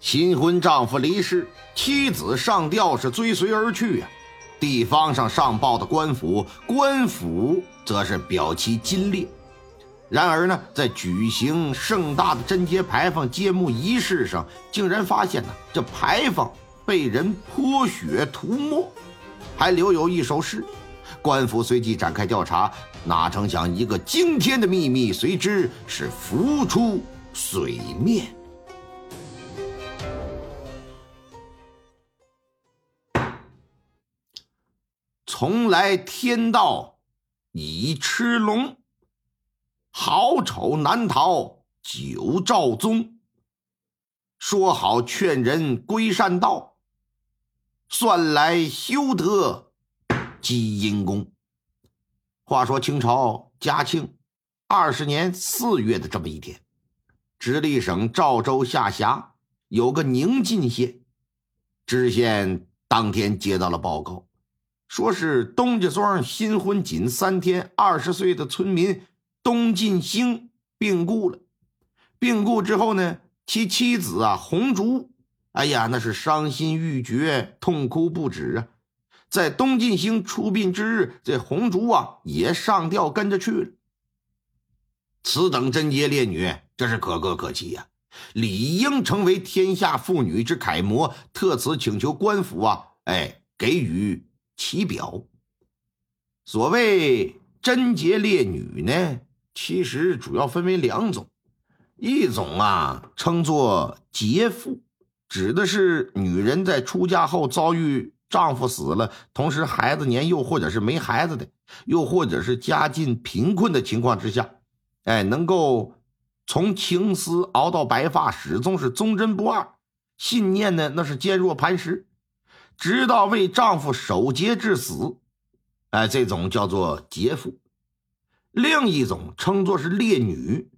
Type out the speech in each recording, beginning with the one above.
新婚丈夫离世，妻子上吊是追随而去呀。地方上上报的官府，官府则是表其金烈。然而呢，在举行盛大的贞节牌坊揭幕仪式上，竟然发现呢，这牌坊被人泼血涂抹，还留有一首诗。官府随即展开调查，哪成想一个惊天的秘密随之是浮出水面。从来天道已吃龙，好丑难逃九照宗。说好劝人归善道，算来修得积阴功。话说清朝嘉庆二十年四月的这么一天，直隶省赵州下辖有个宁晋县，知县当天接到了报告。说是东家庄新婚仅三天，二十岁的村民东进兴病故了。病故之后呢，其妻子啊红烛，哎呀，那是伤心欲绝，痛哭不止啊。在东进兴出殡之日，这红烛啊也上吊跟着去了。此等贞洁烈女，这是可歌可泣呀，理应成为天下妇女之楷模。特此请求官府啊，哎，给予。其表，所谓贞洁烈女呢，其实主要分为两种，一种啊称作劫妇，指的是女人在出嫁后遭遇丈夫死了，同时孩子年幼或者是没孩子的，又或者是家境贫困的情况之下，哎，能够从青丝熬到白发，始终是忠贞不二，信念呢那是坚若磐石。直到为丈夫守节致死，哎，这种叫做劫妇；另一种称作是烈女，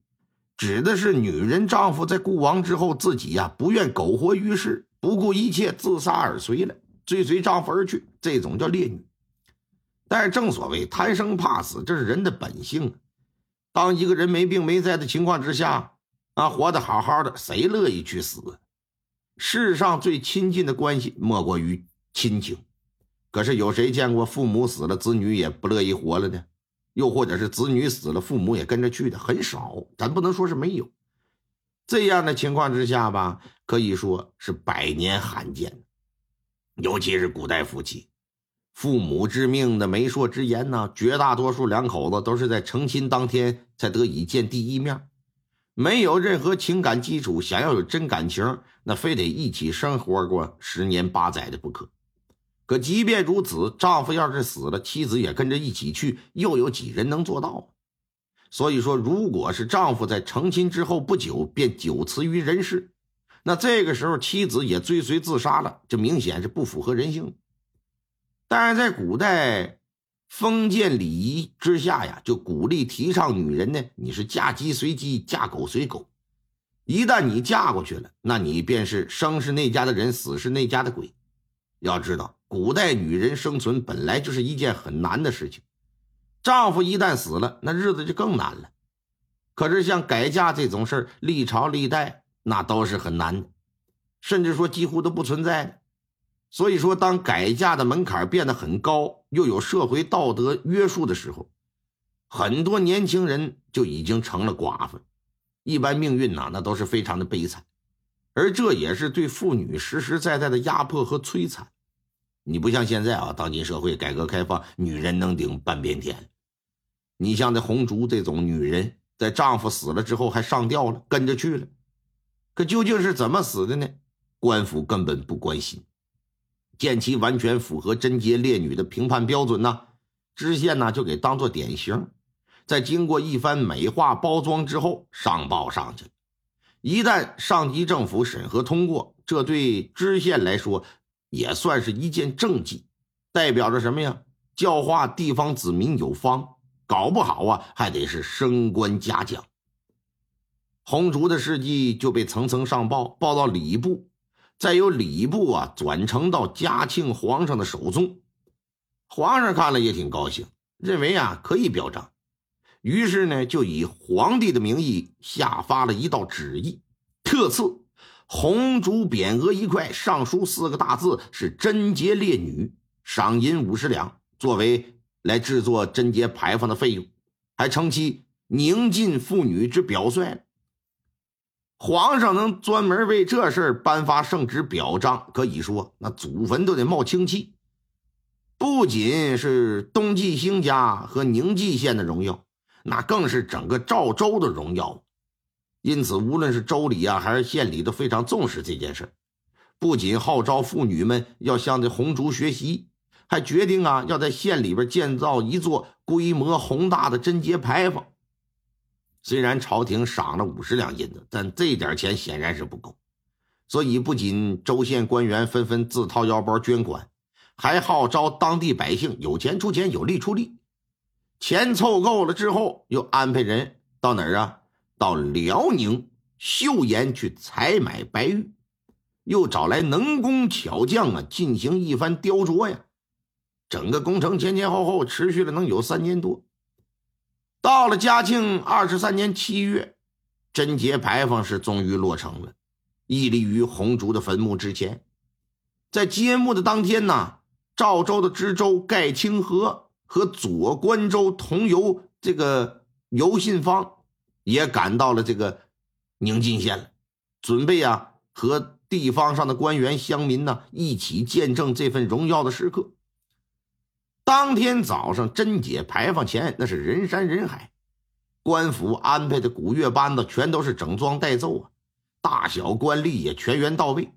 指的是女人丈夫在故亡之后，自己呀不愿苟活于世，不顾一切自杀而随了，追随丈夫而去，这种叫烈女。但是正所谓贪生怕死，这是人的本性。当一个人没病没灾的情况之下，啊，活得好好的，谁乐意去死？世上最亲近的关系，莫过于。亲情，可是有谁见过父母死了，子女也不乐意活了的？又或者是子女死了，父母也跟着去的，很少。咱不能说是没有这样的情况之下吧，可以说是百年罕见。尤其是古代夫妻，父母之命的媒妁之言呢，绝大多数两口子都是在成亲当天才得以见第一面，没有任何情感基础。想要有真感情，那非得一起生活过十年八载的不可。可即便如此，丈夫要是死了，妻子也跟着一起去，又有几人能做到？所以说，如果是丈夫在成亲之后不久便久辞于人世，那这个时候妻子也追随自杀了，这明显是不符合人性。但是在古代封建礼仪之下呀，就鼓励提倡女人呢，你是嫁鸡随鸡，嫁狗随狗。一旦你嫁过去了，那你便是生是那家的人，死是那家的鬼。要知道。古代女人生存本来就是一件很难的事情，丈夫一旦死了，那日子就更难了。可是像改嫁这种事儿，历朝历代那都是很难的，甚至说几乎都不存在的。所以说，当改嫁的门槛变得很高，又有社会道德约束的时候，很多年轻人就已经成了寡妇，一般命运呐，那都是非常的悲惨，而这也是对妇女实实在在的压迫和摧残。你不像现在啊，当今社会改革开放，女人能顶半边天。你像那红烛这种女人，在丈夫死了之后还上吊了，跟着去了。可究竟是怎么死的呢？官府根本不关心。见其完全符合贞洁烈女的评判标准呢，知县呢就给当做典型，在经过一番美化包装之后上报上去了。一旦上级政府审核通过，这对知县来说。也算是一件政绩，代表着什么呀？教化地方子民有方，搞不好啊，还得是升官加奖。红烛的事迹就被层层上报，报到礼部，再由礼部啊转呈到嘉庆皇上的手中。皇上看了也挺高兴，认为啊可以表彰，于是呢就以皇帝的名义下发了一道旨意，特赐红烛匾额一块，上书四个大字是“贞洁烈女”，赏银五十两，作为来制作贞节牌坊的费用，还称其宁晋妇女之表率。皇上能专门为这事颁发圣旨表彰，可以说那祖坟都得冒青气。不仅是东纪兴家和宁晋县的荣耀，那更是整个赵州的荣耀。因此，无论是州里啊，还是县里，都非常重视这件事不仅号召妇女们要向这红烛学习，还决定啊，要在县里边建造一座规模宏大的贞节牌坊。虽然朝廷赏了五十两银子，但这点钱显然是不够，所以不仅州县官员纷纷自掏腰包捐款，还号召当地百姓有钱出钱，有力出力。钱凑够了之后，又安排人到哪儿啊？到辽宁岫岩去采买白玉，又找来能工巧匠啊，进行一番雕琢呀。整个工程前前后后持续了能有三年多。到了嘉庆二十三年七月，贞节牌坊是终于落成了，屹立于红烛的坟墓之前。在揭幕的当天呢，赵州的知州盖清河和左关州同游这个游信芳也赶到了这个宁晋县了，准备啊和地方上的官员乡民呢一起见证这份荣耀的时刻。当天早上，贞节牌坊前那是人山人海，官府安排的鼓乐班子全都是整装待奏啊，大小官吏也全员到位。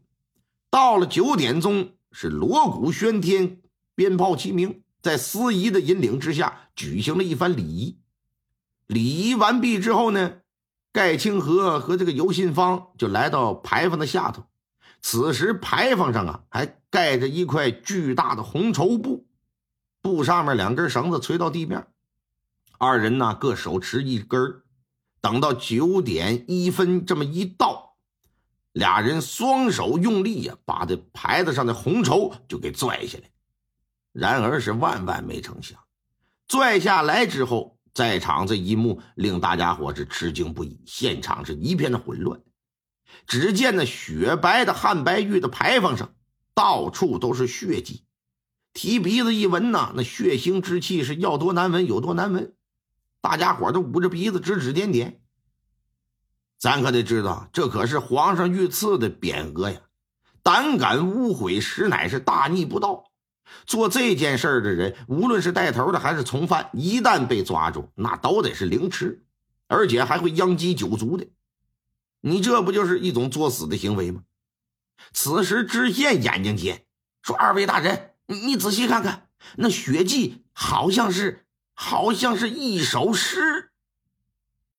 到了九点钟，是锣鼓喧天，鞭炮齐鸣，在司仪的引领之下，举行了一番礼仪。礼仪完毕之后呢，盖清河和这个尤信芳就来到牌坊的下头。此时牌坊上啊，还盖着一块巨大的红绸布。布上面两根绳子垂到地面，二人呢各手持一根等到九点一分这么一到，俩人双手用力呀，把这牌子上的红绸就给拽下来。然而是万万没成想，拽下来之后，在场这一幕令大家伙是吃惊不已，现场是一片的混乱。只见那雪白的汉白玉的牌坊上，到处都是血迹。提鼻子一闻呐，那血腥之气是要多难闻有多难闻，大家伙都捂着鼻子指指点点。咱可得知道，这可是皇上御赐的匾额呀！胆敢污毁，实乃是大逆不道。做这件事儿的人，无论是带头的还是从犯，一旦被抓住，那都得是凌迟，而且还会殃及九族的。你这不就是一种作死的行为吗？此时知县眼睛尖，说：“二位大人。”你你仔细看看，那血迹好像是，好像是一首诗。